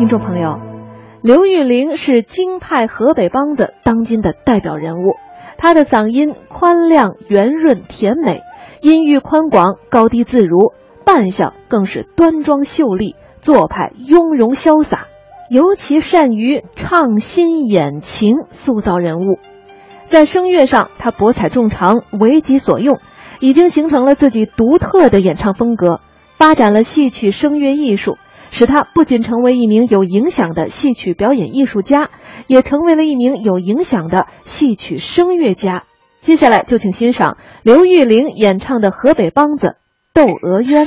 听众朋友，刘玉玲是京派河北梆子当今的代表人物。她的嗓音宽亮、圆润、甜美，音域宽广、高低自如，扮相更是端庄秀丽，做派雍容潇洒。尤其善于唱心演情，塑造人物。在声乐上，她博采众长，为己所用，已经形成了自己独特的演唱风格，发展了戏曲声乐艺术。使他不仅成为一名有影响的戏曲表演艺术家，也成为了一名有影响的戏曲声乐家。接下来就请欣赏刘玉玲演唱的河北梆子《窦娥冤》。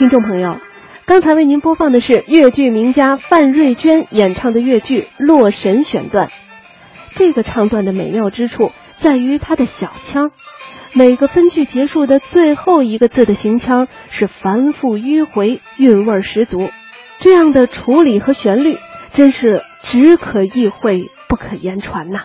听众朋友，刚才为您播放的是越剧名家范瑞娟演唱的越剧《洛神》选段。这个唱段的美妙之处在于它的小腔，每个分句结束的最后一个字的行腔是繁复迂回，韵味十足。这样的处理和旋律，真是只可意会不可言传呐。